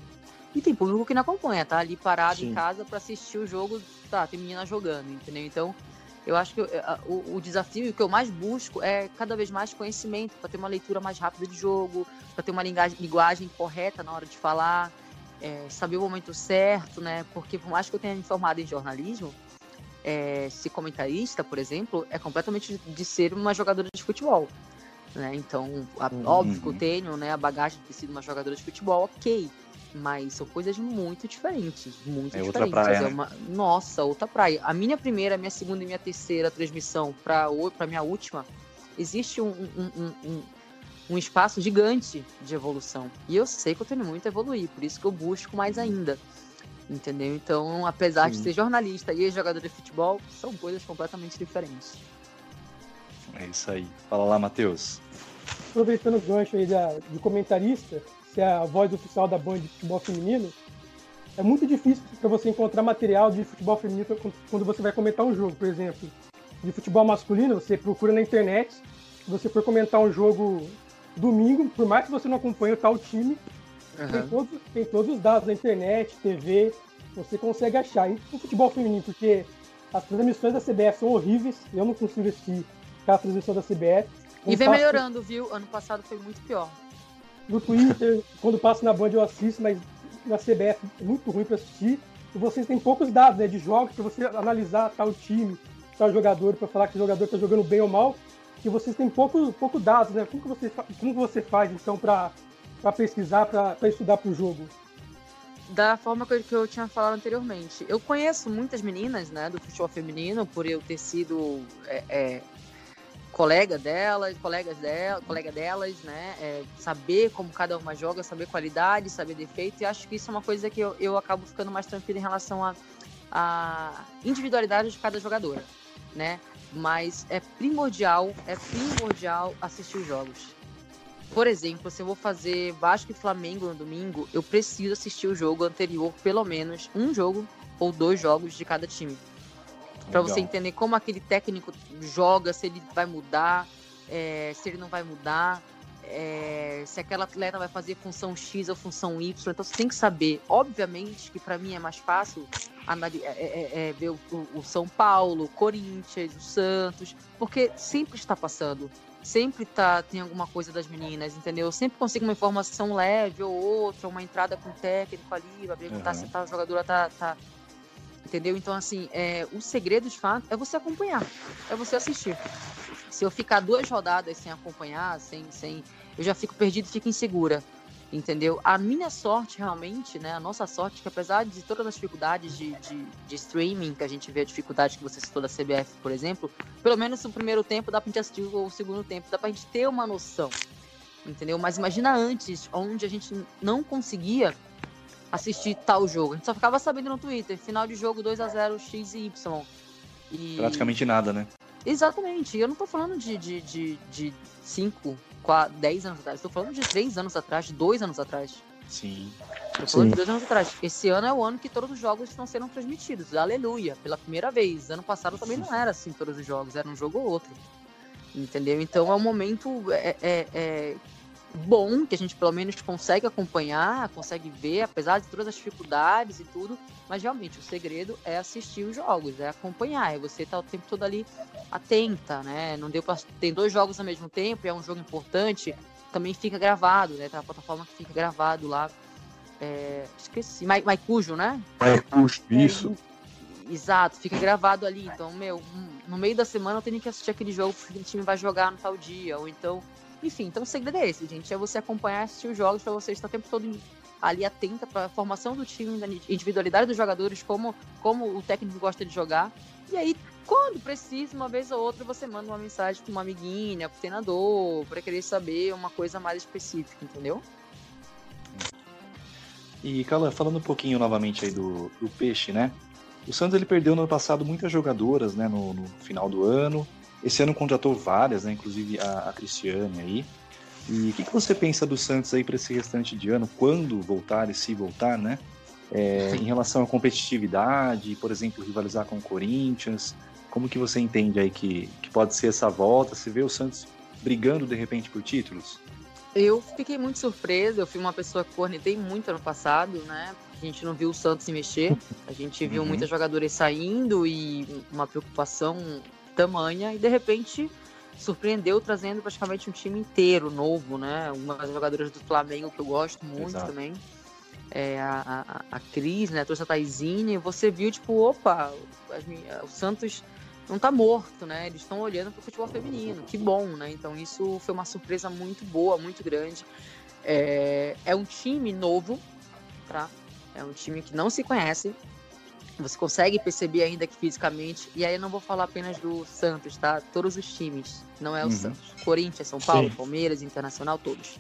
[SPEAKER 5] e tem público que não acompanha, tá ali parado Sim. em casa para assistir o jogo, tá, tem menina jogando, entendeu? Então, eu acho que eh, o, o desafio o que eu mais busco é cada vez mais conhecimento, para ter uma leitura mais rápida de jogo, para ter uma linguagem, linguagem, correta na hora de falar, é, saber o momento certo, né? Porque por mais que eu tenha me formado em jornalismo, é, ser comentarista, por exemplo, é completamente de ser uma jogadora de futebol. Né? Então, a, uhum. óbvio que eu tenho né, a bagagem de ter sido uma jogadora de futebol, ok. Mas são coisas muito diferentes. Muito é diferentes.
[SPEAKER 2] Outra praia,
[SPEAKER 5] é uma... Nossa, outra praia. A minha primeira, minha segunda e minha terceira transmissão para a minha última, existe um, um, um, um, espaço gigante de evolução. E eu sei que eu tenho muito a evoluir, por isso que eu busco mais uhum. Entendeu? Então, apesar Sim. de ser jornalista e jogador de futebol, são coisas completamente diferentes.
[SPEAKER 2] É isso aí. Fala lá, Matheus.
[SPEAKER 3] aproveitando o gancho aí da, de comentarista, se é a voz oficial da Band de futebol feminino, é muito difícil para você encontrar material de futebol feminino quando você vai comentar um jogo, por exemplo. De futebol masculino, você procura na internet, se você for comentar um jogo domingo, por mais que você não acompanhe o tal time, uhum. tem, todos, tem todos os dados na internet, TV, você consegue achar. E o futebol feminino, porque as transmissões da CBF são horríveis, eu não consigo assistir a transmissão da CBF.
[SPEAKER 5] E vem passo... melhorando, viu? Ano passado foi muito pior.
[SPEAKER 3] No Twitter, quando passo na Band eu assisto, mas na CBF é muito ruim para assistir. E vocês têm poucos dados né, de jogos para você analisar tal time, tal jogador, para falar que o jogador está jogando bem ou mal. E vocês têm pouco, pouco dados, né? Como que você, como que você faz, então, para pesquisar, para estudar para o jogo?
[SPEAKER 5] da forma que eu, tinha falado anteriormente. Eu conheço muitas meninas, né, do futebol feminino, por eu ter sido é, é, colega delas, colegas dela, colega delas, né, é, saber como cada uma joga, saber qualidade, saber defeito, e acho que isso é uma coisa que eu, eu acabo ficando mais tranquila em relação à a, a individualidade de cada jogadora, né, mas é primordial, é primordial assistir os jogos por exemplo, se eu vou fazer Vasco e Flamengo no domingo, eu preciso assistir o jogo anterior, pelo menos um jogo ou dois jogos de cada time. Para você entender como aquele técnico joga, se ele vai mudar, é, se ele não vai mudar, é, se aquela atleta vai fazer função X ou função Y. Então você tem que saber. Obviamente que para mim é mais fácil é, é, é, ver o, o, São Paulo, o Corinthians, o Santos, porque sempre está passando sempre tá, tem alguma coisa das meninas, entendeu? Eu sempre consigo uma informação leve ou outra, uma entrada com o técnico ali, vai perguntar uhum. se tá, a jogadora tá, tá. Entendeu? Então, assim, é, o segredo de fato é você acompanhar, é você assistir. Se eu ficar duas rodadas sem acompanhar, sem, sem, eu já fico perdido e fico insegura entendeu? A minha sorte, realmente, né? A nossa sorte, que apesar de todas as dificuldades de, de, de, streaming, que a gente vê a dificuldade que você citou da CBF, por exemplo, pelo menos no primeiro tempo dá pra gente assistir o segundo tempo, dá pra gente ter uma noção, entendeu? Mas imagina antes, onde a gente não conseguia assistir tal jogo. A gente só ficava sabendo no Twitter, final de jogo 2 a 0 X e Y.
[SPEAKER 2] E... Praticamente nada, né?
[SPEAKER 5] Exatamente. Eu não tô falando de, de, de, de cinco 10 anos atrás. Estou falando de 3 anos atrás, de 2 anos atrás.
[SPEAKER 2] Sim.
[SPEAKER 5] Estou falando Sim. de 2 anos atrás. Esse ano é o ano que todos os jogos estão sendo transmitidos. Aleluia. Pela primeira vez. Ano passado também não era assim todos os jogos, era um jogo ou outro. Entendeu? Então é um momento é, é, é bom, que a gente pelo menos consegue acompanhar, consegue ver, apesar de todas as dificuldades e tudo, mas realmente o segredo é assistir os jogos, é acompanhar, é você estar tá o tempo todo ali atenta, né? Não deu para tem dois jogos ao mesmo tempo, é um jogo importante, também fica gravado, né? Tem uma plataforma que fica gravado lá. É, esqueci, Maicujo, né?
[SPEAKER 2] Maicujo, isso.
[SPEAKER 5] É, exato, fica gravado ali. Então, meu, no meio da semana eu tenho que assistir aquele jogo porque o time vai jogar no tal dia, ou então enfim, então o segredo é esse, gente. É você acompanhar, assistir os jogos para você estar o tempo todo ali atenta para formação do time, da individualidade dos jogadores, como, como o técnico gosta de jogar. E aí, quando precisa, uma vez ou outra, você manda uma mensagem para uma amiguinha, para o treinador, para querer saber uma coisa mais específica, entendeu?
[SPEAKER 2] E, Cala, falando um pouquinho novamente aí do, do Peixe, né? O Santos ele perdeu no ano passado muitas jogadoras, né, no, no final do ano. Esse ano contratou várias, né? Inclusive a, a Cristiane aí. E o que, que, você pensa do Santos aí para esse restante de ano? Quando voltar e se voltar, né? É, em relação à competitividade, por exemplo, rivalizar com o Corinthians, como que você entende aí que, que pode ser essa volta? Você vê o Santos brigando de repente por títulos?
[SPEAKER 5] Eu fiquei muito surpresa, eu fui uma pessoa que cornetei muito ano passado, né? A gente não viu o Santos se mexer, a gente viu uhum. muitos jogadores saindo e uma preocupação tamanha e de repente surpreendeu trazendo praticamente um time inteiro novo, né? Uma das jogadoras do Flamengo que eu gosto muito Exato. também. É, a, a, a Cris, né? Trouxe a Taizine, você viu, tipo, opa, as, o Santos não tá morto, né? Eles estão olhando para o futebol feminino, que bom, né? Então isso foi uma surpresa muito boa, muito grande. É, é um time novo, tá? É um time que não se conhece, você consegue perceber ainda que fisicamente, e aí eu não vou falar apenas do Santos, tá? Todos os times, não é o uhum. Santos. Corinthians, São Paulo, Sim. Palmeiras, Internacional, todos.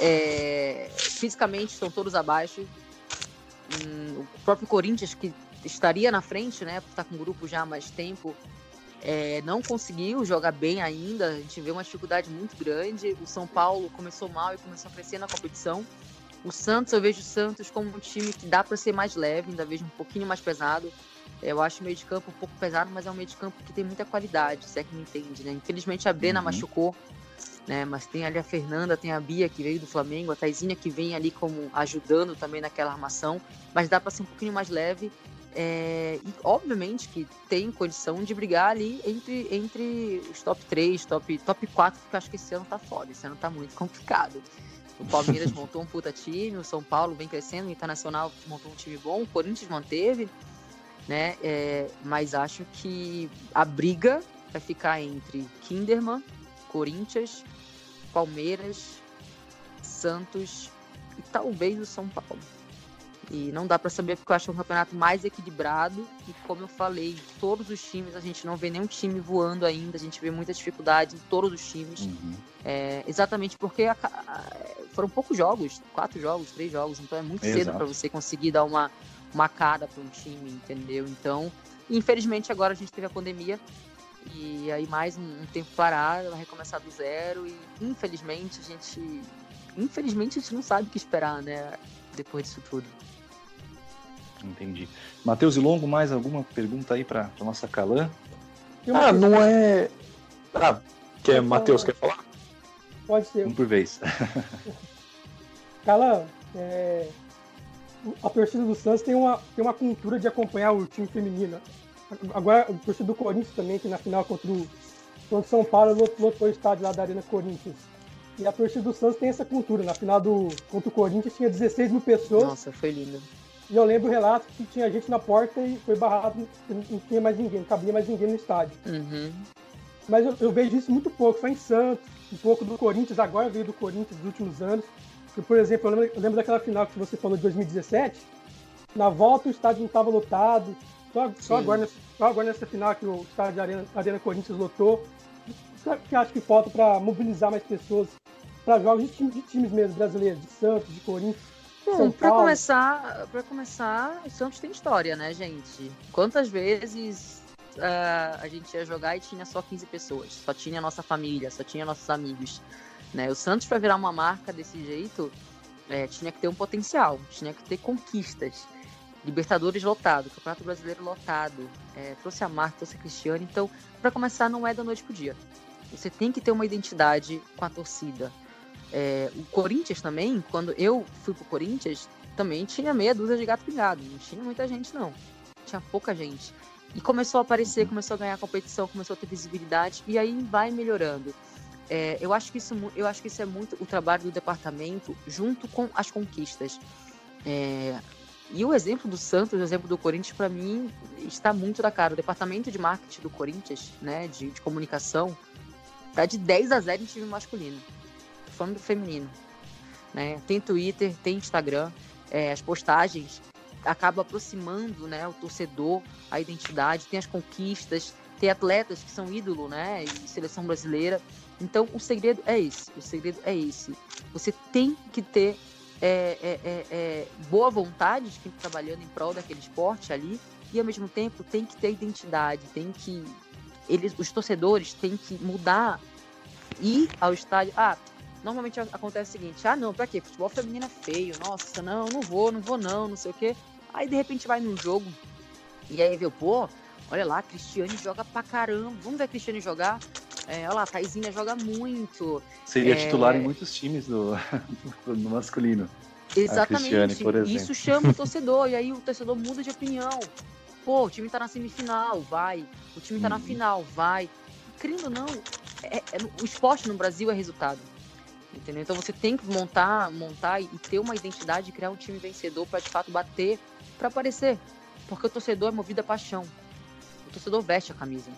[SPEAKER 5] É, fisicamente estão todos abaixo. Hum, o próprio Corinthians, que estaria na frente, né? Por estar com o grupo já há mais tempo, é, não conseguiu jogar bem ainda, a gente vê uma dificuldade muito grande. O São Paulo começou mal e começou a crescer na competição. O Santos, eu vejo o Santos como um time que dá para ser mais leve, ainda vejo um pouquinho mais pesado. Eu acho o meio de campo um pouco pesado, mas é um meio de campo que tem muita qualidade, se é que me entende, né? Infelizmente a Brena uhum. machucou, né? Mas tem ali a Fernanda, tem a Bia que veio do Flamengo, a Taizinha que vem ali como ajudando também naquela armação, mas dá para ser um pouquinho mais leve. É, e obviamente que tem condição de brigar ali entre, entre os top 3, top, top 4, porque eu acho que esse ano tá foda, esse ano tá muito complicado. O Palmeiras montou um puta time, o São Paulo vem crescendo, o Internacional montou um time bom, o Corinthians manteve, né? É, mas acho que a briga vai ficar entre Kinderman, Corinthians, Palmeiras, Santos e talvez o São Paulo. E não dá para saber porque eu acho um campeonato mais equilibrado e como eu falei, todos os times a gente não vê nenhum time voando ainda, a gente vê muita dificuldade em todos os times. Uhum. É, exatamente porque a, a, foram poucos jogos, quatro jogos, três jogos, então é muito Exato. cedo para você conseguir dar uma, uma cara para um time, entendeu? Então, infelizmente agora a gente teve a pandemia e aí mais um, um tempo parado, vai recomeçar do zero e infelizmente a gente infelizmente a gente não sabe o que esperar, né, depois disso tudo.
[SPEAKER 2] Entendi. Matheus e Longo, mais alguma pergunta aí para nossa Calã?
[SPEAKER 4] Ah, não é. Ah, quer, Matheus, quer falar?
[SPEAKER 3] Pode ser.
[SPEAKER 2] Um por vez.
[SPEAKER 3] Calã, é, a torcida do Santos tem uma, tem uma cultura de acompanhar o time feminino. Agora, a torcida do Corinthians também, que na final contra o, contra o São Paulo lotou o estádio lá da Arena Corinthians. E a torcida do Santos tem essa cultura. Na final do contra o Corinthians tinha 16 mil pessoas.
[SPEAKER 5] Nossa, foi lindo.
[SPEAKER 3] E eu lembro o relato que tinha gente na porta e foi barrado, não tinha mais ninguém, não cabia mais ninguém no estádio.
[SPEAKER 5] Uhum.
[SPEAKER 3] Mas eu, eu, vejo isso muito pouco, só em Santos, um pouco do Corinthians, agora veio do Corinthians nos últimos anos. Que, por exemplo, eu lembro, eu lembro, daquela final que você falou de 2017, na volta o estádio não estava lotado, só, só, agora nessa, só agora nessa final que o estádio de Arena, Arena Corinthians lotou. que acho que falta para mobilizar mais pessoas para jogos de, time, de times mesmo brasileiros, de Santos, de Corinthians.
[SPEAKER 5] Bom, para começar, para começar, o Santos tem história, né, gente? Quantas vezes uh, a gente ia jogar e tinha só 15 pessoas, só tinha a nossa família, só tinha nossos amigos, né? O Santos para virar uma marca desse jeito, é, tinha que ter um potencial, tinha que ter conquistas. Libertadores lotado, Campeonato Brasileiro lotado, é, trouxe a marca, trouxe a Cristiane. Então, para começar, não é da noite pro dia. Você tem que ter uma identidade com a torcida. É, o Corinthians também, quando eu fui pro Corinthians, também tinha meia dúzia de gato pingado. Não tinha muita gente, não. Tinha pouca gente. E começou a aparecer, começou a ganhar competição, começou a ter visibilidade, e aí vai melhorando. É, eu, acho que isso, eu acho que isso é muito o trabalho do departamento junto com as conquistas. É, e o exemplo do Santos, o exemplo do Corinthians, para mim, está muito da cara. O departamento de marketing do Corinthians, né, de, de comunicação, tá de 10 a 0 em time masculino falando do feminino. Né? Tem Twitter, tem Instagram, é, as postagens acabam aproximando né, o torcedor, a identidade, tem as conquistas, tem atletas que são ídolo, né? E seleção brasileira. Então o segredo é esse. O segredo é esse. Você tem que ter é, é, é, é boa vontade de quem está trabalhando em prol daquele esporte ali, e ao mesmo tempo tem que ter identidade, tem que. Eles, os torcedores têm que mudar, ir ao estádio. Ah, normalmente acontece o seguinte: ah, não, pra quê? Futebol feminino é feio, nossa, não, não vou, não vou, não, não sei o quê. Aí de repente vai num jogo e aí vê, pô, olha lá, a Cristiane joga pra caramba, vamos ver a Cristiane jogar. É, olha lá, a Taizinha joga muito.
[SPEAKER 2] Seria é... titular em muitos times do, no masculino.
[SPEAKER 5] Exatamente. Isso chama o torcedor, e aí o torcedor muda de opinião. Pô, o time tá na semifinal, vai. O time tá hum. na uhum. final, vai. Querendo ou não, é, é, o esporte no Brasil é resultado. Entendeu? Então você tem que montar, montar e ter uma identidade, criar um time vencedor para de fato bater, para aparecer. Porque o torcedor é movido a paixão. O torcedor veste a camisa.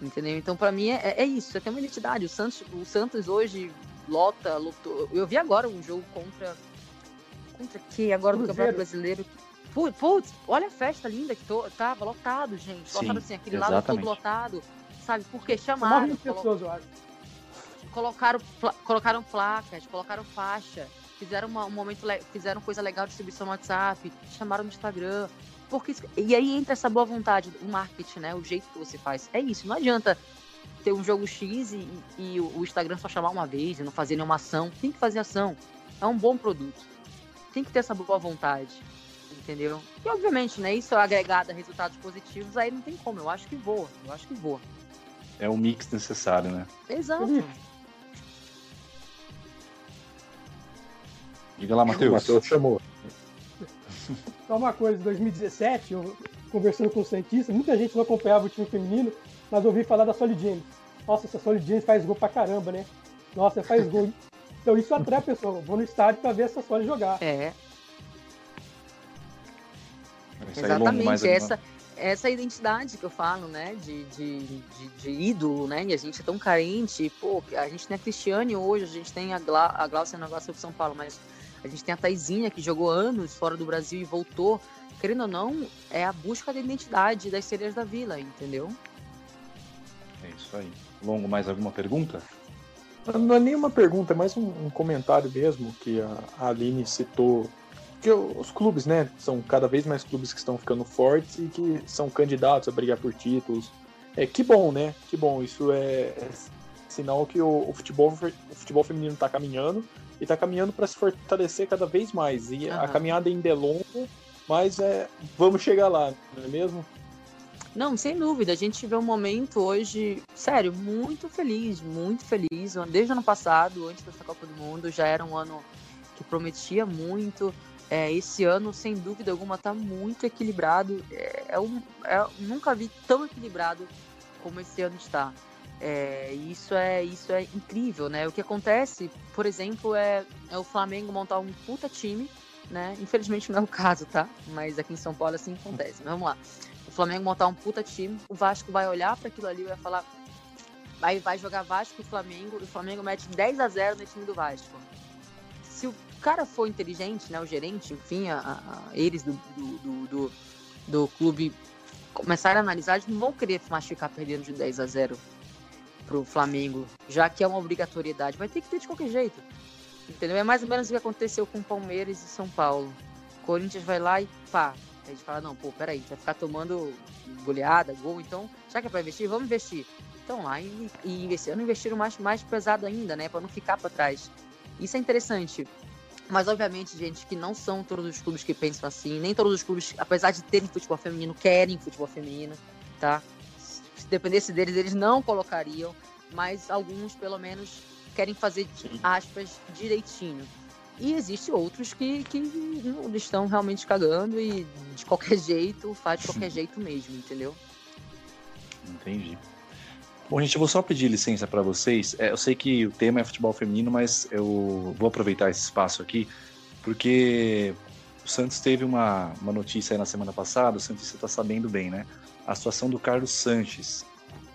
[SPEAKER 5] Entendeu? Então, para mim, é, é isso. É ter uma identidade. O Santos, o Santos hoje lota, lutou. Eu vi agora um jogo contra. Contra quem? Agora do Campeonato Brasileiro. Putz, olha a festa linda que tô, tava lotado, gente. Sim, lotado assim, aquele exatamente. lado todo lotado. Sabe? Porque chamaram.
[SPEAKER 3] pessoas, eu acho
[SPEAKER 5] colocaram, colocaram placas, colocaram faixa, fizeram uma, um momento, fizeram coisa legal, distribuição no WhatsApp, chamaram no Instagram. Porque, e aí entra essa boa vontade, o marketing, né? O jeito que você faz. É isso, não adianta ter um jogo X e, e o Instagram só chamar uma vez e não fazer nenhuma ação. Tem que fazer ação. É um bom produto. Tem que ter essa boa vontade. Entendeu? E obviamente, né? Isso é agregado a resultados positivos, aí não tem como. Eu acho que voa. Eu acho que voa.
[SPEAKER 2] É o mix necessário, né?
[SPEAKER 5] Exato.
[SPEAKER 2] Diga lá, Matheus.
[SPEAKER 4] Matheus chamou.
[SPEAKER 3] Só uma coisa, em 2017, eu conversando com o Santista, muita gente não acompanhava o time feminino, mas ouvi falar da Solid James. Nossa, essa Solid James faz gol pra caramba, né? Nossa, faz gol. Então isso atrai a pessoa. Vou no estádio pra ver essa Solid jogar.
[SPEAKER 5] É. Exatamente. Essa, essa identidade que eu falo, né? De, de, de, de ídolo, né? E a gente é tão carente. Pô, a gente tem a Cristiane hoje, a gente tem a, Gla, a Glaucia na Glaucia pro São Paulo, mas a gente tem a Taizinha que jogou anos fora do Brasil e voltou. Querendo ou não, é a busca da identidade das sereias da vila, entendeu?
[SPEAKER 2] É isso aí. Longo, mais alguma pergunta?
[SPEAKER 4] Não é nenhuma pergunta, é mais um, um comentário mesmo que a, a Aline citou. Que os clubes, né? São cada vez mais clubes que estão ficando fortes e que são candidatos a brigar por títulos. É que bom, né? Que bom. Isso é, é sinal que o, o futebol, o futebol feminino está caminhando e está caminhando para se fortalecer cada vez mais. E a
[SPEAKER 5] Aham.
[SPEAKER 4] caminhada ainda é longa, mas é, vamos chegar lá, não é mesmo?
[SPEAKER 5] Não, sem dúvida. A gente vê um momento hoje, sério, muito feliz, muito feliz. Desde o ano passado, antes dessa Copa do Mundo, já era um ano que prometia muito. É, esse ano, sem dúvida alguma, está muito equilibrado. É, é um, é- nunca vi tão equilibrado como esse ano está. É, isso é isso é incrível, né? O que acontece, por exemplo, é, é o Flamengo montar um puta time, né? Infelizmente não é o caso, tá? Mas aqui em São Paulo assim acontece. Mas vamos lá. O Flamengo montar um puta time, o Vasco vai olhar para aquilo ali e vai falar. Vai, vai jogar Vasco e Flamengo, e o Flamengo mete 10 a 0 no time do Vasco. Se o cara for inteligente, né? O gerente, enfim, a, a- eles do, do, do, do, do clube começarem a analisar, eles não vão querer mais ficar perdendo de 10 a 0 pro Flamengo, já que é uma obrigatoriedade. Vai ter que ter de qualquer jeito. Entendeu? É mais ou menos o que aconteceu com Palmeiras e São Paulo. Corinthians vai lá e pá. A gente fala, não, pô, peraí, vai ficar tomando goleada, gol, então, já que é pra investir, vamos investir. Então lá e, e esse investiram mais, mais pesado ainda, né? Pra não ficar pra trás. Isso é interessante. Mas, obviamente, gente, que não são todos os clubes que pensam assim, nem todos os clubes, apesar de terem futebol feminino, querem futebol feminino, tá? Se dependesse deles, eles não colocariam, mas alguns, pelo menos, querem fazer, aspas, direitinho. E existe outros que, que não estão realmente cagando e de qualquer jeito, faz de qualquer jeito mesmo, entendeu?
[SPEAKER 2] Entendi. Bom, gente, eu vou só pedir licença para vocês. É, eu sei que o tema é futebol feminino, mas eu vou aproveitar esse espaço aqui, porque o Santos teve uma, uma notícia aí na semana passada, o Santos está sabendo bem, né? A situação do Carlos Sanches.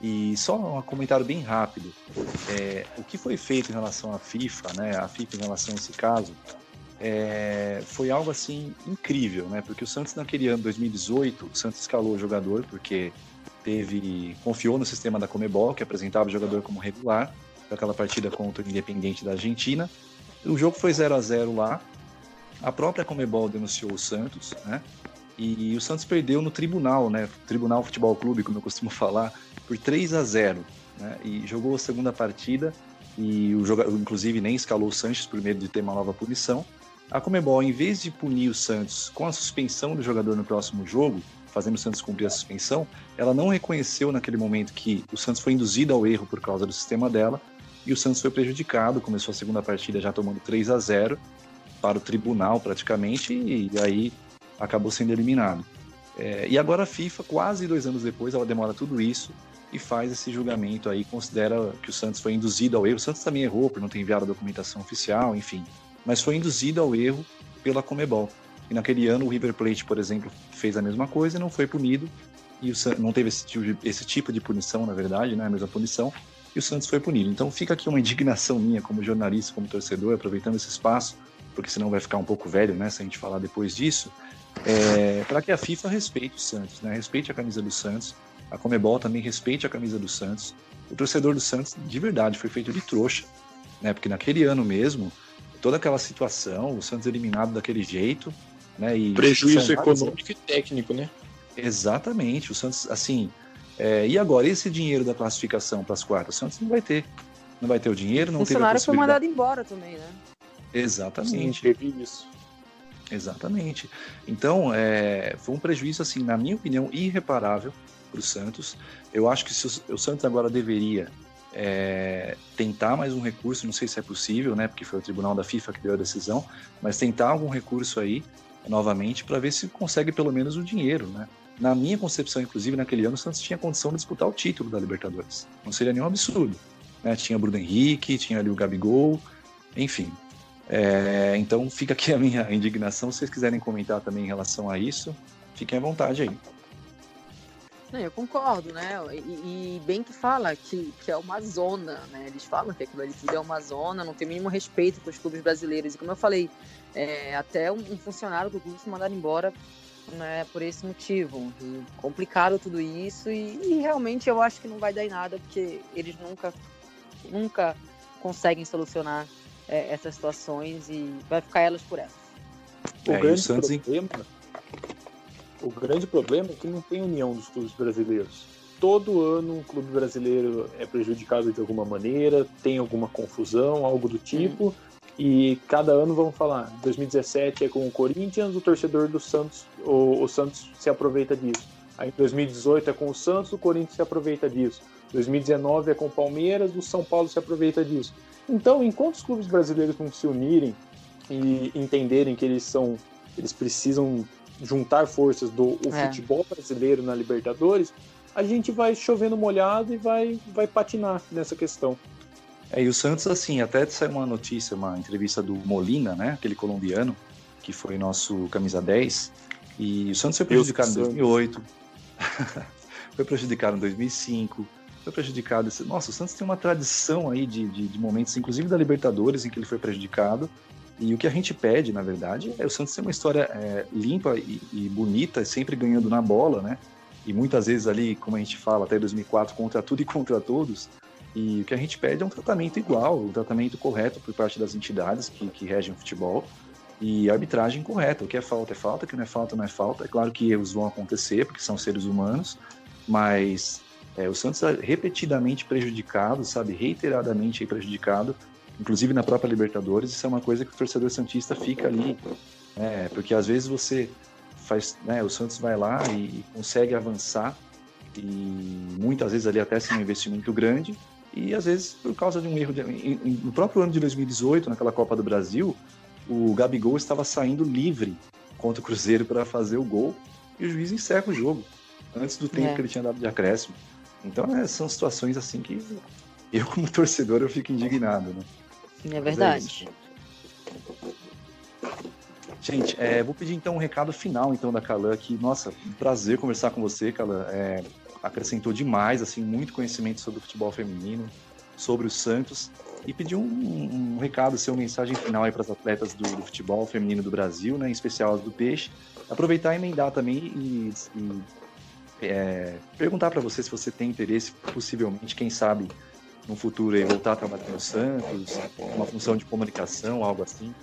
[SPEAKER 2] E só um comentário bem rápido. É, o que foi feito em relação à FIFA, né? A FIFA em relação a esse caso, é, foi algo assim incrível, né? Porque o Santos naquele ano 2018, o Santos escalou o jogador porque teve confiou no sistema da Comebol que apresentava o jogador como regular daquela partida contra o Independente da Argentina. O jogo foi 0 a 0 lá. A própria Comebol denunciou o Santos, né? E o Santos perdeu no tribunal, né? Tribunal Futebol Clube, como eu costumo falar, por 3 a 0, né? E jogou a segunda partida e o jogador, inclusive, nem escalou o Sanches por medo de ter uma nova punição. A Comebol, em vez de punir o Santos com a suspensão do jogador no próximo jogo, fazendo o Santos cumprir a suspensão, ela não reconheceu naquele momento que o Santos foi induzido ao erro por causa do sistema dela e o Santos foi prejudicado. Começou a segunda partida já tomando 3 a 0 para o tribunal praticamente e aí acabou sendo eliminado. É, e agora a FIFA, quase dois anos depois, ela demora tudo isso e faz esse julgamento aí, considera que o Santos foi induzido ao erro. O Santos também errou por não ter enviado a documentação oficial, enfim, mas foi induzido ao erro pela Comebol. E naquele ano o River Plate, por exemplo, fez a mesma coisa e não foi punido. E o Santos não teve esse tipo, de, esse tipo de punição, na verdade, né? A mesma punição. E o Santos foi punido. Então fica aqui uma indignação minha como jornalista, como torcedor, aproveitando esse espaço, porque senão vai ficar um pouco velho, né? Se a gente falar depois disso, é, para que a FIFA respeite o Santos, né? Respeite a camisa do Santos. A Comebol também respeite a camisa do Santos. O torcedor do Santos, de verdade, foi feito de trouxa, né? Porque naquele ano mesmo, toda aquela situação, o Santos eliminado daquele jeito, Né? E
[SPEAKER 4] Prejuízo econômico e técnico, né?
[SPEAKER 2] Exatamente. O Santos, assim. É, e agora, esse dinheiro da classificação para as quartas? O Santos não vai ter. Não vai ter o dinheiro, não
[SPEAKER 5] o
[SPEAKER 2] funcionário
[SPEAKER 5] foi mandado embora também, né?
[SPEAKER 2] Exatamente.
[SPEAKER 4] Sim, teve isso.
[SPEAKER 2] Exatamente. Então, é, foi um prejuízo, assim, na minha opinião, irreparável para o Santos. Eu acho que o, o Santos agora deveria é, tentar mais um recurso, não sei se é possível, né, porque foi o tribunal da FIFA que deu a decisão, mas tentar algum recurso aí novamente para ver se consegue pelo menos o dinheiro, né? Na minha concepção, inclusive, naquele ano o Santos tinha condição de disputar o título da Libertadores. Não seria nenhum absurdo. Né? Tinha Bruno Henrique, tinha ali o Gabigol, enfim. É, então fica aqui a minha indignação. Se vocês quiserem comentar também em relação a isso, fiquem à vontade aí.
[SPEAKER 5] Não, eu concordo, né? E, e, bem que fala que, que é uma zona, né? Eles falam que aquilo ali tudo é uma zona, não tem mínimo respeito para os clubes brasileiros. E como eu falei, é, até um, um, funcionário do clube se mandar embora né, por esse motivo. E complicaram tudo isso e, e, realmente eu acho que não vai dar em nada, porque eles nunca, nunca conseguem solucionar é, essas situações e vai ficar elas por elas.
[SPEAKER 4] O é, grande Santos... problema o grande problema é que não tem união dos clubes brasileiros. Todo ano um clube brasileiro é prejudicado de alguma maneira, tem alguma confusão, algo do tipo. Hum. E cada ano vamos falar, 2017 é com o Corinthians, o torcedor do Santos, o, o Santos se aproveita disso. Aí 2018 é com o Santos, o Corinthians se aproveita disso. 2019 é com o Palmeiras, o São Paulo se aproveita disso. Então, enquanto os clubes brasileiros não se unirem e entenderem que eles são, eles precisam juntar forças do é. futebol brasileiro na Libertadores, a gente vai chovendo molhado e vai, vai patinar nessa questão.
[SPEAKER 2] É, e o Santos, assim, até saiu uma notícia, uma entrevista do Molina, né, aquele colombiano, que foi nosso camisa 10, e o Santos foi prejudicado em 2008, foi prejudicado em 2005, foi prejudicado. Nossa, o Santos tem uma tradição aí de, de, de momentos, inclusive da Libertadores, em que ele foi prejudicado, e o que a gente pede, na verdade, é o Santos ter uma história é, limpa e, e, bonita, sempre ganhando na bola, né? E muitas vezes ali, como a gente fala, até 2004, contra tudo e contra todos. E o que a gente pede é um tratamento igual, um tratamento correto por parte das entidades que, que regem o futebol e arbitragem correta. O que é falta é falta, o que não é falta não é falta. É claro que erros vão acontecer, porque são seres humanos, mas é, o Santos é repetidamente prejudicado, sabe, reiteradamente prejudicado inclusive na própria Libertadores, isso é uma coisa que o torcedor santista fica ali, né? Porque às vezes você faz, né? O Santos vai lá e consegue avançar e muitas vezes ali até sem um investimento grande e às vezes por causa de um erro de, no próprio ano de 2018 naquela Copa do Brasil o Gabigol estava saindo livre contra o Cruzeiro para fazer o gol e o juiz encerra o jogo antes do tempo é. que ele tinha dado de acréscimo então é, são situações assim que eu como torcedor eu fico indignado né
[SPEAKER 5] é verdade.
[SPEAKER 2] Gente, é, vou pedir então um recado final então da Calan que, nossa, um prazer conversar com você, Calan. É, acrescentou demais, assim, muito conhecimento sobre o futebol feminino, sobre os Santos e pedir um, um, um recado, seu mensagem final aí para as atletas do, do, futebol feminino do Brasil, né, em especial as do Peixe. Aproveitar e emendar também e, e é, perguntar para você se você tem interesse, possivelmente, quem sabe, no futuro aí, voltar a trabalhar no Santos, uma função de comunicação, algo assim?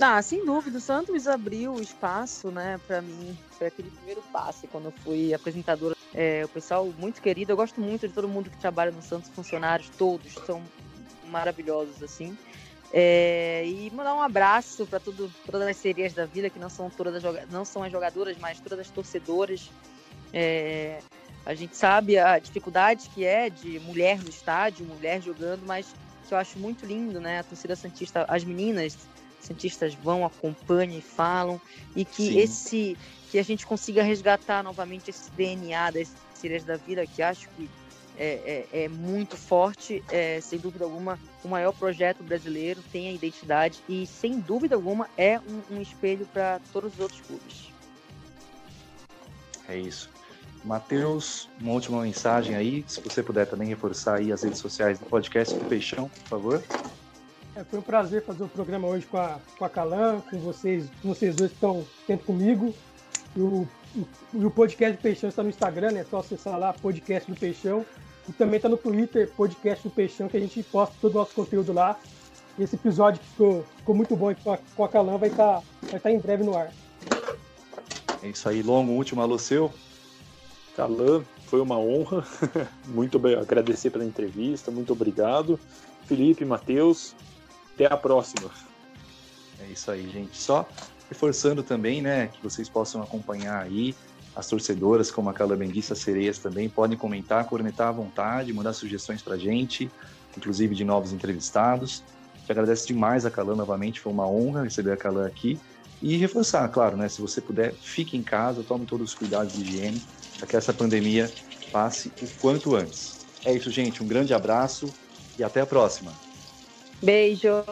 [SPEAKER 5] Ah, sem dúvida, o Santos abriu o espaço, né, para mim, foi aquele primeiro passo quando eu fui apresentadora. É, o pessoal muito querido, eu gosto muito de todo mundo que trabalha no Santos, funcionários, todos são maravilhosos, assim. É, e mandar um abraço para todas as serias da vila, que não são todas as, não são as jogadoras, mas todas as torcedoras. É, a gente sabe a dificuldade que é de mulher no estádio, mulher jogando, mas que eu acho muito lindo, né? A torcida Santista, as meninas Santistas vão, acompanham e falam, e que Sim. esse que a gente consiga resgatar novamente esse DNA das Sírias da Vila, que acho que é, é, é muito forte, é, sem dúvida alguma, o maior projeto brasileiro, tem a identidade e, sem dúvida alguma, é um, um espelho para todos os outros clubes.
[SPEAKER 2] É isso. Matheus, uma última mensagem aí, se você puder também reforçar aí as redes sociais do podcast do Peixão, por favor.
[SPEAKER 3] É, foi um prazer fazer o programa hoje com a, com a Calan, com vocês, vocês dois que estão sempre comigo. E o, o, o podcast do Peixão está no Instagram, né? É só acessar lá, podcast do Peixão. E também está no Twitter, podcast do Peixão, que a gente posta todo o nosso conteúdo lá. esse episódio que ficou, ficou muito bom com a, com a Calan vai estar tá, vai tá em breve no ar.
[SPEAKER 2] É isso aí, Longo, último alô seu.
[SPEAKER 4] Calan, foi uma honra. muito bem, agradecer pela entrevista, muito obrigado. Felipe, Matheus, até a próxima.
[SPEAKER 2] É isso aí, gente. Só reforçando também, né, que vocês possam acompanhar aí as torcedoras, como a Calabenguista Sereias também, podem comentar, cornetar à vontade, mandar sugestões pra gente, inclusive de novos entrevistados. Te agradeço demais a Calan novamente, foi uma honra receber a Calan aqui. E reforçar, claro, né, se você puder, fique em casa, tome todos os cuidados de higiene, para que essa pandemia passe o quanto antes. É isso, gente. Um grande abraço e até a próxima.
[SPEAKER 5] Beijo!